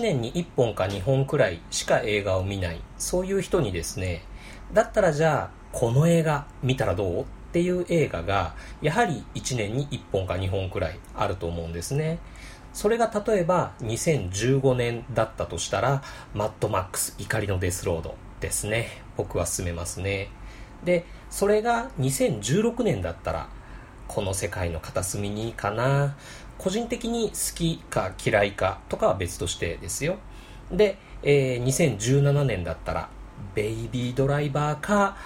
1年に1本か2本くらいしか映画を見ない。そういう人にですねだったらじゃあこの映画見たらどうっていう映画がやはり1年に1本か2本くらいあると思うんですね。それが例えば2015年だったとしたらマッドマックス怒りのデスロードですね。僕は進めますね。でそれが2016年だったらこの世界の片隅にかな。個人的に好きか嫌いかとかは別としてですよ。で、えー、2017年だったらベイビードライバーか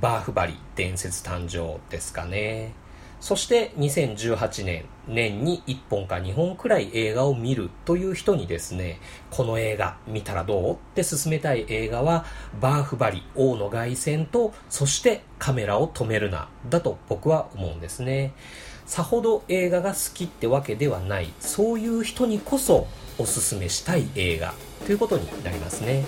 バーフバリ伝説誕生ですかね。そして2018年年に1本か2本くらい映画を見るという人にですねこの映画見たらどうって勧めたい映画はバーフバリ王の凱旋とそしてカメラを止めるなだと僕は思うんですね。さほど映画が好きってわけではない。そういう人にこそおすすめしたい映画。ということになりますね。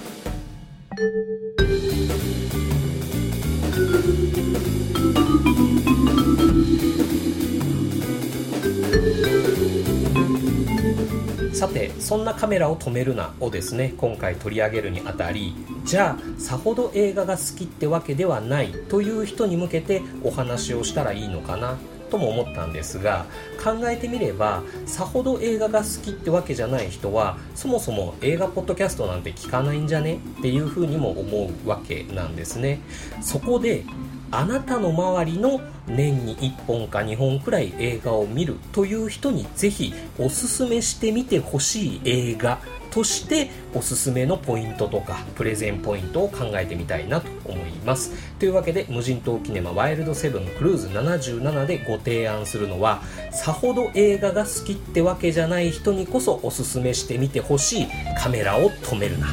さてそんなカメラを止めるなをですね今回取り上げるにあたりじゃあさほど映画が好きってわけではないという人に向けてお話をしたらいいのかな。とも思ったんですが考えてみればさほど映画が好きってわけじゃない人はそもそも映画ポッドキャストなんて聞かないんじゃね？っていうふうにも思うわけなんですね。そこであなたの周りの年に1本か2本くらい映画を見るという人にぜひおすすめしてみてほしい映画としておすすめのポイントとかプレゼンポイントを考えてみたいなと思います。というわけで無人島キネマワイルドセブンクルーズ77でご提案するのはさほど映画が好きってわけじゃない人にこそおすすめしてみてほしいカメラを止めるな。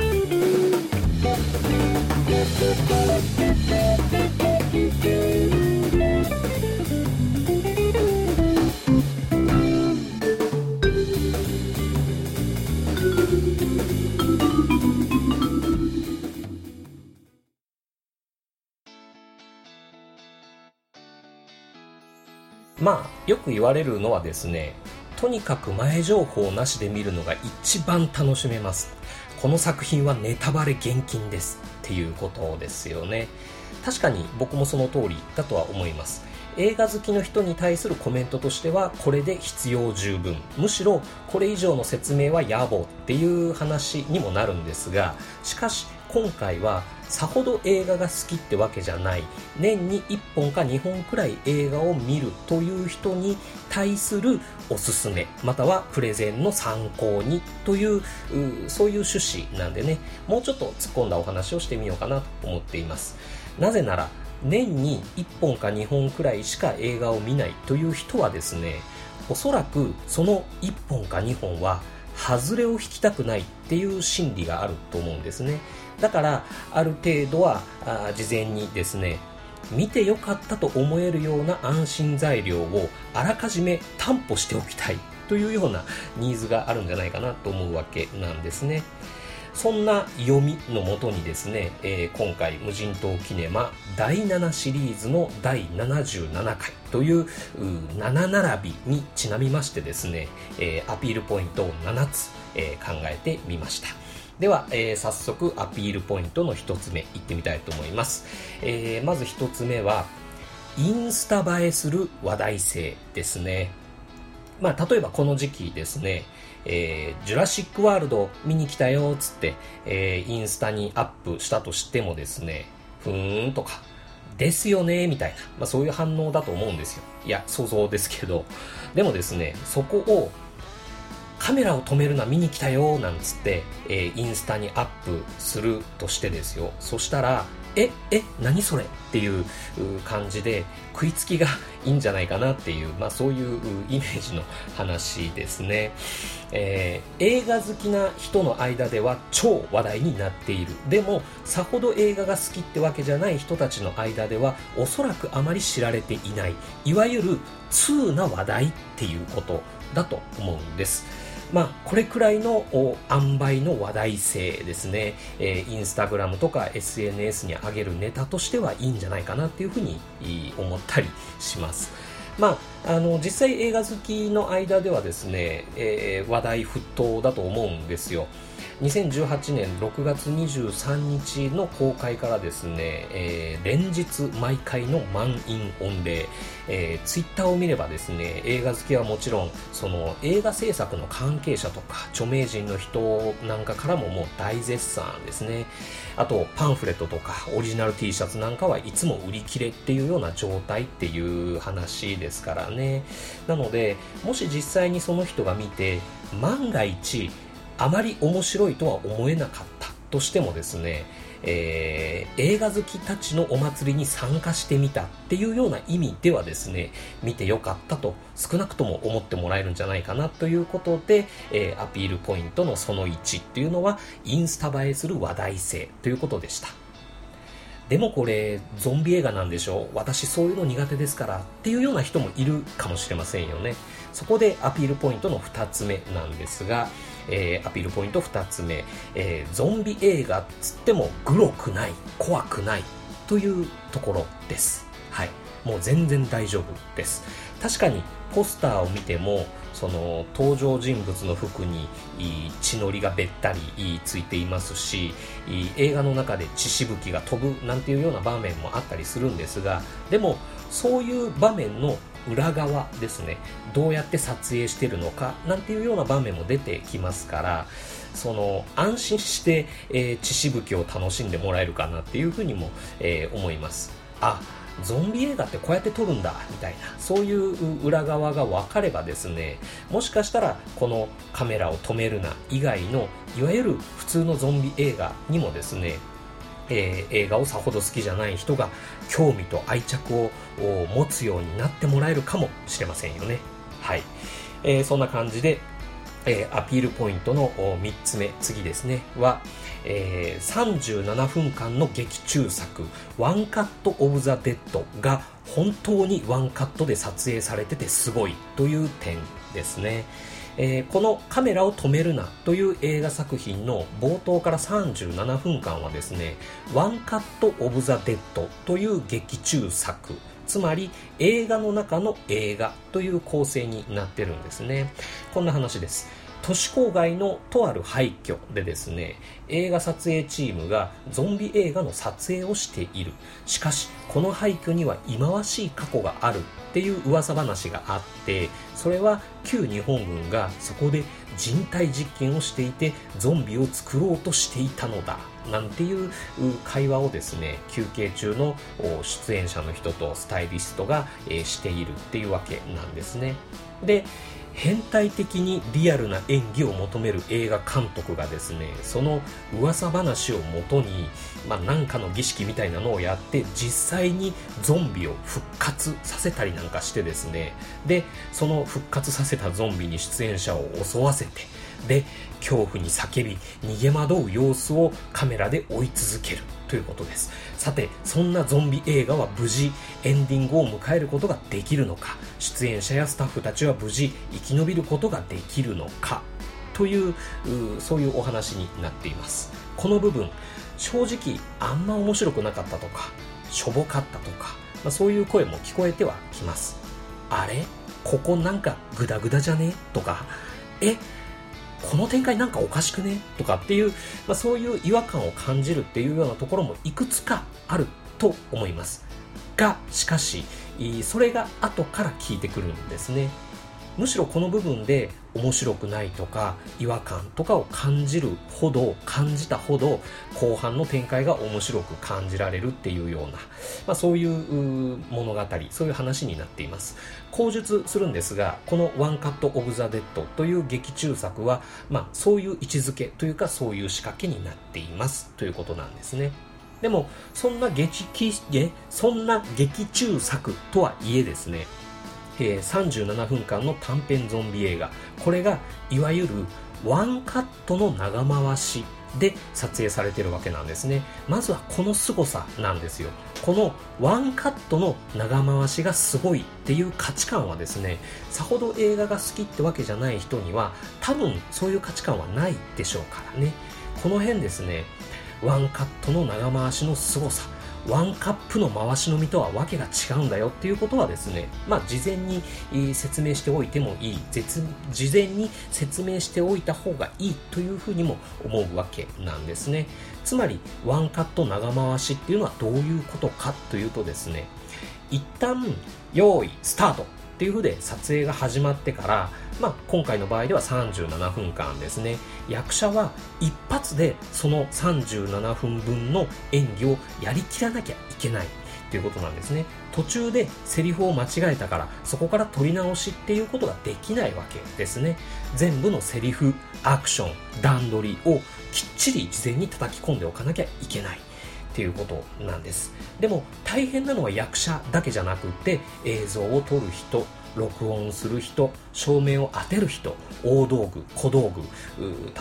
よく言われるのはですねとにかく前情報なしで見るのが一番楽しめます。この作品はネタバレ厳禁ですっていうことですよね。確かに僕もその通りだとは思います。映画好きの人に対するコメントとしてはこれで必要十分。むしろこれ以上の説明は野暮っていう話にもなるんですがしかし今回はさほど映画が好きってわけじゃない。年に1本か2本くらい映画を見るという人に対するおすすめまたはプレゼンの参考にというそういう趣旨なんでね。もうちょっと突っ込んだお話をしてみようかなと思っています。なぜなら年に1本か2本くらいしか映画を見ないという人はですねおそらくその1本か2本は外れを引きたくないっていう心理があると思うんですね。だからある程度はあ事前にですね見てよかったと思えるような安心材料をあらかじめ担保しておきたいというようなニーズがあるんじゃないかなと思うわけなんですね。そんな読みのもとにですね、えー、今回無人島キネマ第7シリーズの第77回という7並びにちなみましてですね、えー、アピールポイントを7つ、えー、考えてみました。では、えー、早速アピールポイントの1つ目いってみたいと思います、えー、まず1つ目はインスタ映えする話題性ですねまあ例えばこの時期ですねえー、ジュラシックワールド見に来たよっつって、えー、インスタにアップしたとしてもですね、ふーんとか、ですよねみたいな、まあ、そういう反応だと思うんですよ。いや、想像ですけど。でもですね、そこをカメラを止めるな見に来たよなんつって、えー、インスタにアップするとしてですよ。そしたらええ何それ？っていう感じで食いつきがいいんじゃないかなっていう、まあ、そういうイメージの話ですね、えー、映画好きな人の間では超話題になっている。でもさほど映画が好きってわけじゃない人たちの間ではおそらくあまり知られていない。いわゆる通な話題っていうことだと思うんです。まあ、これくらいの塩梅の話題性ですね、えー、インスタグラムとか SNS に上げるネタとしてはいいんじゃないかなっていうふうに思ったりします。まあ、あの実際映画好きの間ではですね、えー、話題沸騰だと思うんですよ。2018年6月23日の公開からですね、えー、連日毎回の満員御礼、えー、ツイッターを見ればですね、映画好きはもちろん、その映画制作の関係者とか著名人の人なんかからももう大絶賛ですね。あと、パンフレットとかオリジナル T シャツなんかはいつも売り切れっていうような状態っていう話ですからね。なので、もし実際にその人が見て、万が一、あまり面白いとは思えなかったとしてもですね、えー、映画好きたちのお祭りに参加してみたっていうような意味ではですね、見てよかったと少なくとも思ってもらえるんじゃないかなということで、えー、アピールポイントのその1っていうのは、インスタ映えする話題性ということでした。でもこれ、ゾンビ映画なんでしょう私そういうの苦手ですからっていうような人もいるかもしれませんよね。そこでアピールポイントの2つ目なんですが、えー、アピールポイント2つ目、えー、ゾンビ映画っつってもグロくない、怖くないというところです。はい。もう全然大丈夫です。確かにポスターを見ても、その登場人物の服に血のりがべったりついていますし、映画の中で血しぶきが飛ぶなんていうような場面もあったりするんですが、でもそういう場面の裏側ですね。どうやって撮影してるのかなんていうような場面も出てきますからその安心して、えー、血しぶきを楽しんでもらえるかなっていうふうにも、えー、思います。あゾンビ映画ってこうやって撮るんだみたいなそういう裏側が分かればですねもしかしたらこのカメラを止めるな以外のいわゆる普通のゾンビ映画にもですねえー、映画をさほど好きじゃない人が興味と愛着を持つようになってもらえるかもしれませんよね。はい。えー、そんな感じで、えー、アピールポイントの3つ目、次ですね、は、えー、37分間の劇中作、ワンカット・オブ・ザ・デッドが本当にワンカットで撮影されててすごいという点ですね。えー、このカメラを止めるなという映画作品の冒頭から37分間はですね、ワンカットオブザデッドという劇中作、つまり映画の中の映画という構成になってるんですね。こんな話です。都市郊外のとある廃墟でですね、映画撮影チームがゾンビ映画の撮影をしている。しかし、この廃墟には忌まわしい過去があるっていう噂話があって、それは旧日本軍がそこで人体実験をしていてゾンビを作ろうとしていたのだ。なんていう会話をですね、休憩中の出演者の人とスタイリストがしているっていうわけなんですね。で、変態的にリアルな演技を求める映画監督がですねその噂話をもとに、まあ、かの儀式みたいなのをやって実際にゾンビを復活させたりなんかしてですね。でその復活させたゾンビに出演者を襲わせてで恐怖に叫び逃げ惑う様子をカメラで追い続ける。ということです。さてそんなゾンビ映画は無事エンディングを迎えることができるのか？出演者やスタッフたちは無事生き延びることができるのか？というそういうお話になっています。この部分正直あんま面白くなかったとかしょぼかったとか、まあ、そういう声も聞こえてはきます。あれ？ここなんかグダグダじゃね？とかえ？この展開なんかおかしくね？とかっていう、まあ、そういう違和感を感じるっていうようなところもいくつかあると思います。が、しかし、それが後から効いてくるんですね。むしろこの部分で面白くないとか違和感とかを感じるほど感じたほど後半の展開が面白く感じられるっていうような、まあ、そういう物語そういう話になっています。後述するんですがこの「ワンカット・オブ・ザ・デッド」という劇中作は、まあ、そういう位置づけというかそういう仕掛けになっています。ということなんですね。でもそんな劇そんな劇中作とはいえですねえー、37分間の短編ゾンビ映画。これがいわゆるワンカットの長回しで撮影されてるわけなんですね。まずはこの凄さなんですよ。このワンカットの長回しがすごいっていう価値観はですねさほど映画が好きってわけじゃない人には多分そういう価値観はないでしょうからね。この辺ですねワンカットの長回しの凄さ。ワンカップの回し飲みとはわけが違うんだよっていうことはですね、まあ、事前に、説明しておいてもいい。事前に説明しておいた方がいいというふうにも思うわけなんですね。つまりワンカット長回しっていうのはどういうことかというとですね一旦用意スタートっていう風で撮影が始まってから、まあ、今回の場合では37分間ですね。役者は一発でその37分分の演技をやりきらなきゃいけないっていうことなんですね。途中でセリフを間違えたからそこから撮り直しっていうことができないわけですね。全部のセリフアクション段取りをきっちり事前に叩き込んでおかなきゃいけないっていうことなんです。でも大変なのは役者だけじゃなくて映像を撮る人録音する人照明を当てる人大道具小道具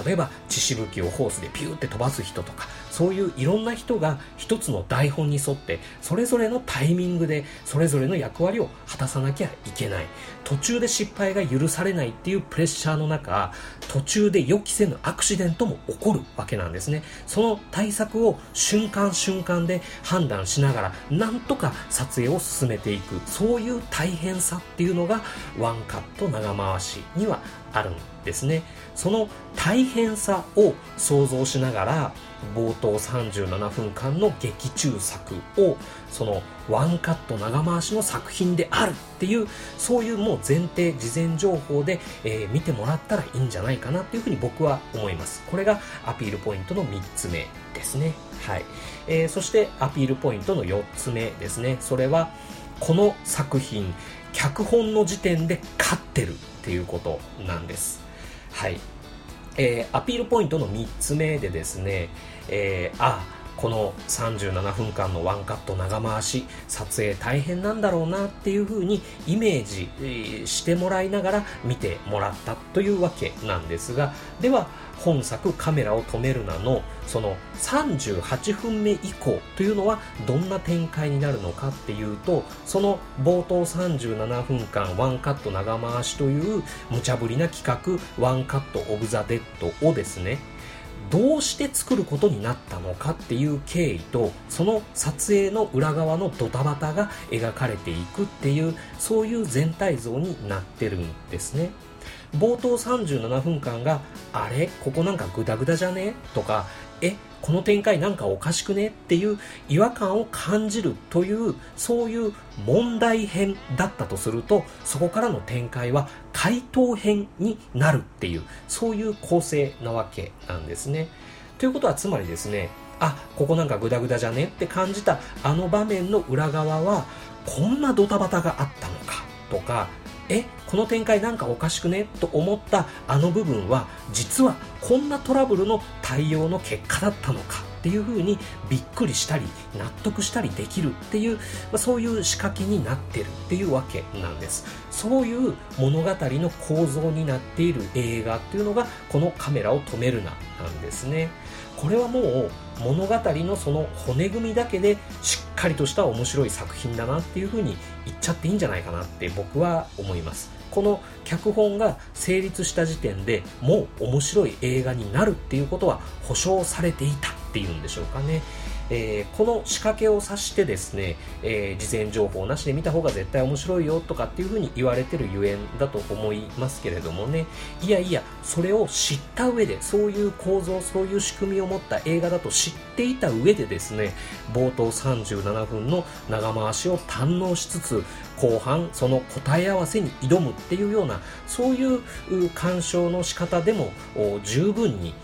例えば血しぶきをホースでピューって飛ばす人とかそういういろんな人が一つの台本に沿ってそれぞれのタイミングでそれぞれの役割を果たさなきゃいけない。途中で失敗が許されないっていうプレッシャーの中途中で予期せぬアクシデントも起こるわけなんですね。その対策を瞬間瞬間で判断しながらなんとか撮影を進めていく。そういう大変さっていうのがワンカット長回しにはあるんですね。その大変さを想像しながら冒頭37分間の劇中作をそのワンカット長回しの作品であるっていうそういうもう前提事前情報で、えー、見てもらったらいいんじゃないかなっていうふうに僕は思います。これがアピールポイントの3つ目ですね。はい、えー、そしてアピールポイントの4つ目ですね。それはこの作品脚本の時点で勝ってるっていうことなんです。はい。えー、アピールポイントの3つ目でですね、えー、あこの37分間のワンカット長回し撮影大変なんだろうなっていう風にイメージしてもらいながら見てもらったというわけなんですがでは本作カメラを止めるなのその38分目以降というのはどんな展開になるのかっていうとその冒頭37分間ワンカット長回しという無茶ぶりな企画ワンカットオブザ・デッドをですねどうして作ることになったのかっていう経緯とその撮影の裏側のドタバタが描かれていくっていうそういう全体像になってるんですね。冒頭37分間があれ？ここなんかグダグダじゃね？とかえ？この展開なんかおかしくねっていう違和感を感じるというそういう問題編だったとするとそこからの展開は回答編になるっていうそういう構成なわけなんですね。ということはつまりですねあここなんかグダグダじゃねって感じたあの場面の裏側はこんなドタバタがあったのかとかえこの展開なんかおかしくね？と思ったあの部分は実はこんなトラブルの対応の結果だったのかっていう風にびっくりしたり納得したりできるっていう、まあ、そういう仕掛けになってるっていうわけなんです。そういう物語の構造になっている映画っていうのがこのカメラを止めるななんですね。これはもう物語のその骨組みだけでしっかりとした面白い作品だなっていうふうに言っちゃっていいんじゃないかなって僕は思います。この脚本が成立した時点でもう面白い映画になるっていうことは保証されていたっていうんでしょうかね。えー、この仕掛けを指してですね、えー、事前情報なしで見た方が絶対面白いよとかっていうふうに言われてるゆえんだと思いますけれどもね。いやいやそれを知った上でそういう構造そういう仕組みを持った映画だと知っていた上でですね冒頭37分の長回しを堪能しつつ後半その答え合わせに挑むっていうようなそういう鑑賞の仕方でも十分に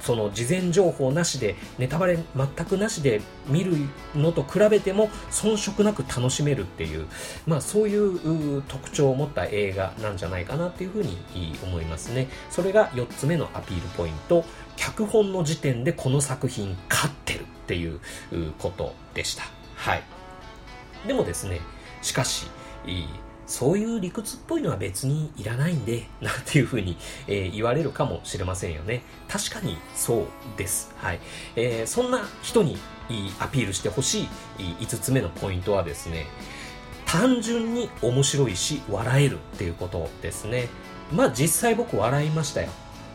その事前情報なしでネタバレ全くなしで見るのと比べても遜色なく楽しめるっていう、まあ、そういう特徴を持った映画なんじゃないかなっていうふうに思いますね。それが4つ目のアピールポイント。脚本の時点でこの作品勝ってるっていうことでした。はい。でもですねしかしそういう理屈っぽいのは別にいらないんで、なんていうふうに、えー、言われるかもしれませんよね。確かにそうです。はい。えー、そんな人にアピールしてほしい5つ目のポイントはですね、単純に面白いし笑えるっていうことですね。まあ実際僕笑いましたよ。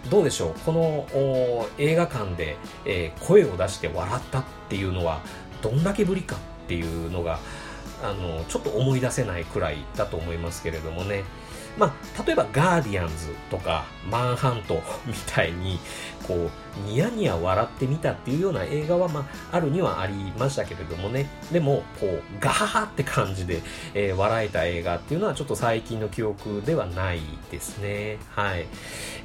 どうでしょう？この映画館で、えー、声を出して笑ったっていうのはどんだけぶりかっていうのがあのちょっと思い出せないくらいだと思いますけれどもね。まあ、例えばガーディアンズとかマンハント みたいに、こう、ニヤニヤ笑ってみたっていうような映画は、まあ、あるにはありましたけれどもね。でも、こう、ガハハって感じで、えー、笑えた映画っていうのはちょっと最近の記憶ではないですね。はい。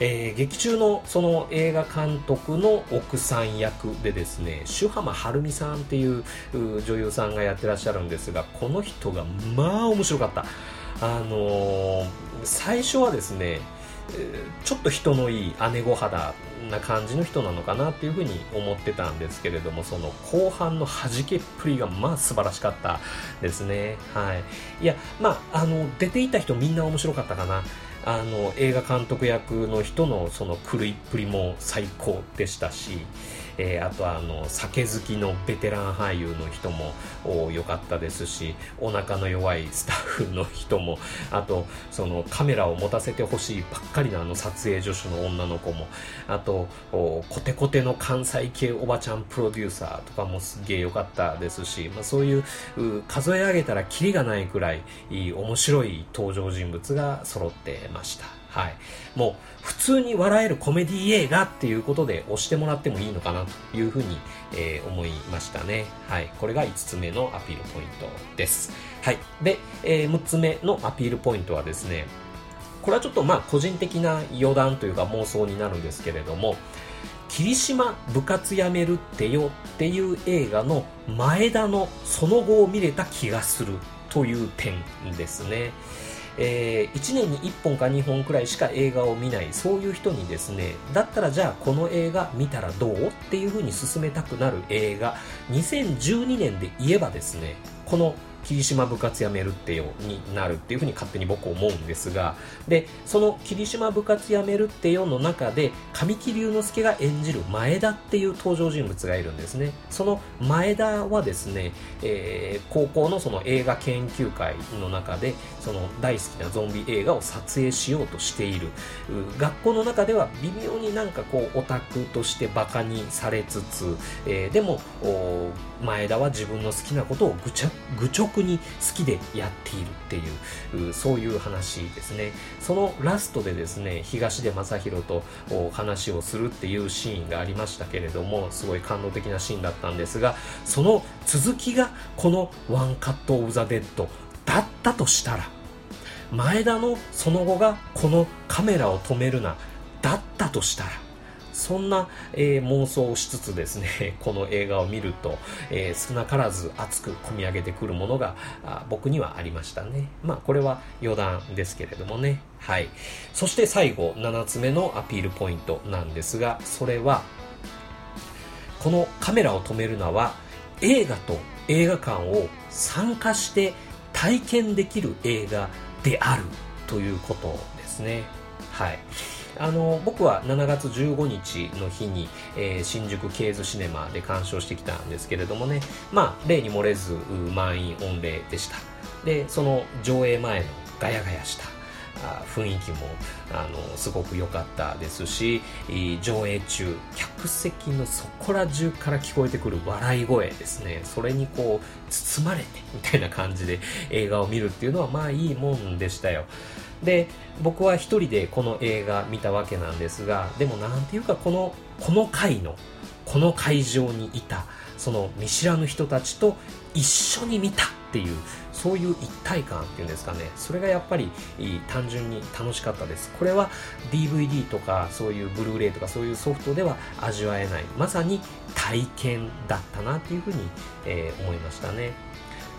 えー、劇中のその映画監督の奥さん役でですね、朱浜晴美さんっていう女優さんがやってらっしゃるんですが、この人がまあ面白かった。あのー、最初はですね、ちょっと人のいい姉御肌な感じの人なのかなっていうふうに思ってたんですけれども、その後半の弾けっぷりがまあ素晴らしかったですね。はい。いや、まあ、あの、出ていた人みんな面白かったかな。あの、映画監督役の人のその狂いっぷりも最高でしたし、えー、あとはあの酒好きのベテラン俳優の人も良かったですしお腹の弱いスタッフの人もあとそのカメラを持たせてほしいばっかりのあの撮影助手の女の子もあとコテコテの関西系おばちゃんプロデューサーとかもすげえ良かったですし、まあ、そういう数え上げたらキリがないくらい面白い登場人物が揃ってました。はい。もう、通に笑えるコメディ映画っていうことで押してもらってもいいのかなというふうに、えー、思いましたね。はい。これが5つ目のアピールポイントです。はい。で、えー、6つ目のアピールポイントはですね、これはちょっとまあ個人的な余談というか妄想になるんですけれども、霧島部活やめるってよっていう映画の前田のその後を見れた気がするという点ですね。えー、1年に1本か2本くらいしか映画を見ないそういう人にですねだったらじゃあこの映画見たらどう？っていうふうに勧めたくなる映画。2012年で言えばですねこの霧島部活やめるってよになるっていうふうに勝手に僕思うんですがでその霧島部活やめるってよの中で神木隆之介が演じる前田っていう登場人物がいるんですね。その前田はですね、えー、高校のその映画研究会の中でその大好きなゾンビ映画を撮影しようとしている。学校の中では微妙になんかこうオタクとしてバカにされつつ、えー、でも前田は自分の好きなことを愚直に好きでやっているっていうそういう話ですね。そのラストでですね東出昌大と話をするっていうシーンがありましたけれどもすごい感動的なシーンだったんですがその続きがこの「ワンカット・オブ・ザ・デッド」だったとしたら前田のその後がこのカメラを止めるなだったとしたらそんな、えー、妄想をしつつですね、この映画を見ると、えー、少なからず熱く込み上げてくるものが僕にはありましたね。まあ、これは余談ですけれどもね。はい。そして最後、7つ目のアピールポイントなんですが、それは、このカメラを止めるのは、映画と映画館を参加して体験できる映画であるということですね。はい。あの僕は7月15日の日に、えー、新宿ケーズシネマで鑑賞してきたんですけれどもね、まあ、例に漏れず満員御礼でした。で、その上映前のガヤガヤした雰囲気もあのすごく良かったですし上映中客席のそこら中から聞こえてくる笑い声ですねそれにこう包まれてみたいな感じで映画を見るっていうのはまあいいもんでしたよで僕は一人でこの映画見たわけなんですがでもなんていうかこのこの回のこの会場にいたその見知らぬ人たちと一緒に見たっていうそういう一体感っていうんですかね。それがやっぱり単純に楽しかったです。これは DVD とかそういうブルーレイとかそういうソフトでは味わえないまさに体験だったなっていうふうに、えー、思いましたね。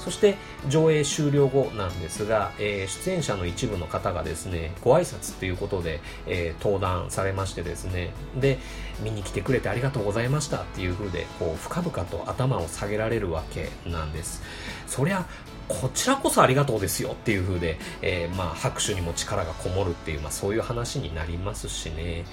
そして上映終了後なんですが、えー、出演者の一部の方がですね、ご挨拶ということで、えー、登壇されましてですね、で、見に来てくれてありがとうございましたっていう風で、こう、深々と頭を下げられるわけなんです。そりゃ、こちらこそありがとうですよっていう風で、えー、まあ、拍手にも力がこもるっていう、まあ、そういう話になりますしね。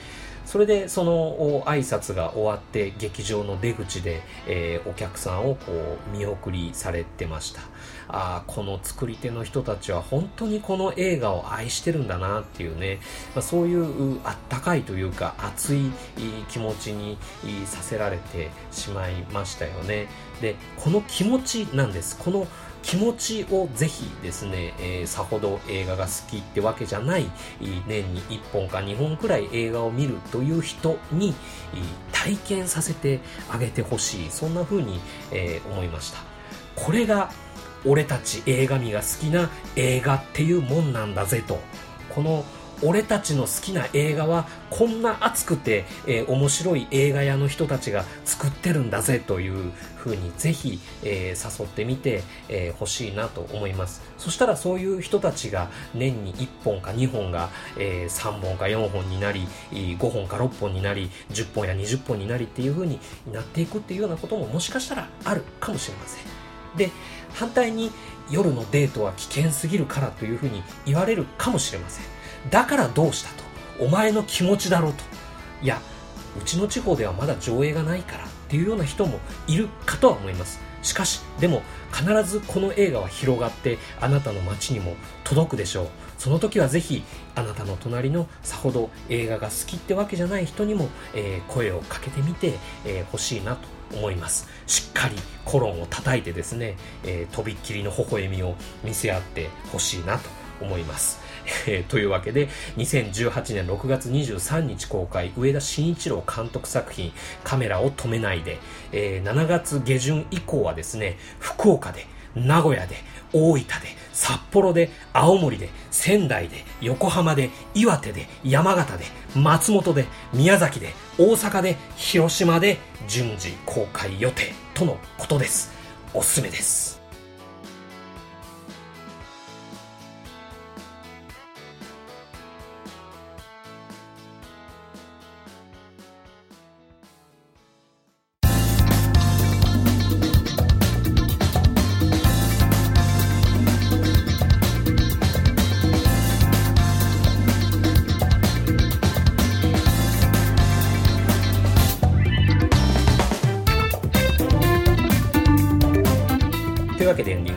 それでその挨拶が終わって劇場の出口で、えー、お客さんをこう見送りされてました。あこの作り手の人たちは本当にこの映画を愛してるんだなっていうね、まあ、そういうあったかいというか熱い気持ちにさせられてしまいましたよね。でこの気持ちなんです。この気持ちをぜひですね、えー、さほど映画が好きってわけじゃない、年に1本か2本くらい映画を見るという人に、体験させてあげてほしい。そんな風に、えー、思いました。これが、俺たち映画見が好きな映画っていうもんなんだぜと。この俺たちの好きな映画はこんな熱くて、えー、面白い映画屋の人たちが作ってるんだぜという風にぜひ、えー、誘ってみてほ、えー、しいなと思います。そしたらそういう人たちが年に1本か2本が、えー、3本か4本になり5本か6本になり10本や20本になりっていう風になっていくっていうようなことももしかしたらあるかもしれません。で反対に夜のデートは危険すぎるからというふうに言われるかもしれません。だからどうしたと。お前の気持ちだろうと。いや、うちの地方ではまだ上映がないからっていうような人もいるかとは思います。しかし、でも必ずこの映画は広がってあなたの街にも届くでしょう。その時はぜひあなたの隣のさほど映画が好きってわけじゃない人にも、えー、声をかけてみてほ、えー、しいなと思います。しっかりコロンを叩いてですね、えー、とびっきりの微笑みを見せ合ってほしいなと思います。えー、というわけで、2018年6月23日公開、上田慎一郎監督作品、カメラを止めないで、えー、7月下旬以降はですね、福岡で、名古屋で、大分で、札幌で、青森で、仙台で、横浜で、岩手で、山形で、松本で、宮崎で、大阪で、広島で、順次公開予定とのことです。おすすめです。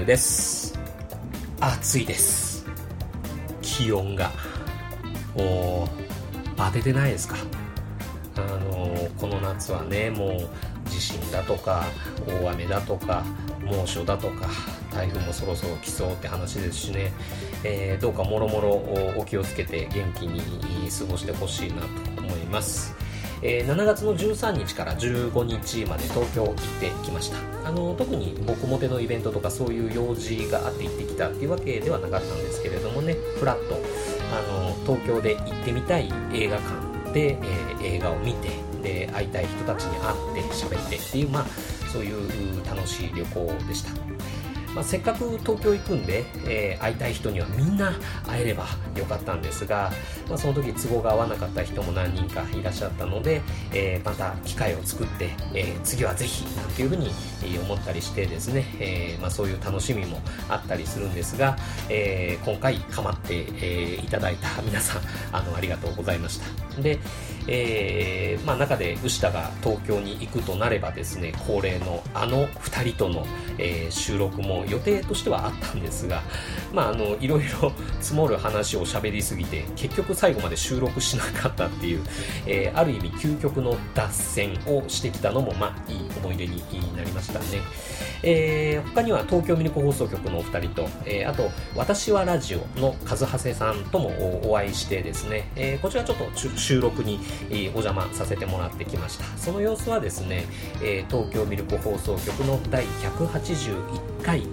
です。暑いです。気温が。もう当ててないですか？あのこの夏はねもう地震だとか大雨だとか猛暑だとか台風もそろそろ来そうって話ですしね、えー、どうかもろもろお気をつけて元気に過ごしてほしいなと思います。えー、7月の13日から15日まで東京行ってきました。あの特に僕もてのイベントとかそういう用事があって行ってきたっていうわけではなかったんですけれどもねフラッとあの東京で行ってみたい映画館で、えー、映画を見てで会いたい人たちに会って喋ってっていうまあそういう楽しい旅行でした。まあ、せっかく東京行くんで、えー、会いたい人にはみんな会えればよかったんですが、まあ、その時都合が合わなかった人も何人かいらっしゃったので、えー、また機会を作って、えー、次はぜひなんていうふうに思ったりしてですね、えまあ、そういう楽しみもあったりするんですが、え今回構って、えいただいた皆さんあのありがとうございました。で、えまあ、中で牛田が東京に行くとなればですね恒例のあの2人との、え収録も予定としてはあったんですが、まあ、あのいろいろ 積もる話を喋りすぎて結局最後まで収録しなかったっていう、えー、ある意味究極の脱線をしてきたのも、まあ、いい思い出になりましたね、えー、他には東京ミルク放送局のお二人と、えー、あと「私はラジオ」の和長さんともお会いしてですね、えー、こちらちょっと収録にお邪魔させててもらってきました。その様子はですね、えー、東京ミルク放送局の第181回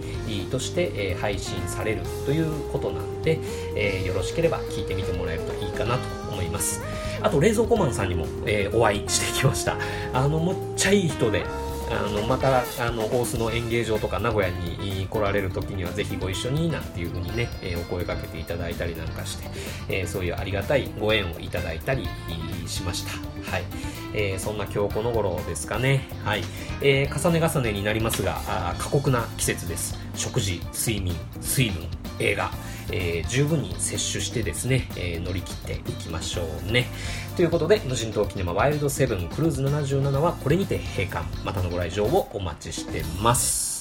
として、え配信されるということなんで、えよろしければ聞いてみてもらえるといいかなと思います。あと冷蔵庫マンさんにも、えお会いしてきました。あのむっちゃいい人であのまたあの大須の演芸場とか名古屋に来られる時にはぜひご一緒になんていう風にね、え、お声かけていただいたりなんかして、え、そういうありがたいご縁をいただいたりしました。はい。えー、そんな今日この頃ですかね。はい。えー、重ね重ねになりますが、あ過酷な季節です。食事、睡眠、水分、映画、えー、十分に摂取してですね、えー、乗り切っていきましょうね。ということで、無人島キネマワイルドセブンクルーズ77はこれにて閉館。またのご来場をお待ちしてます。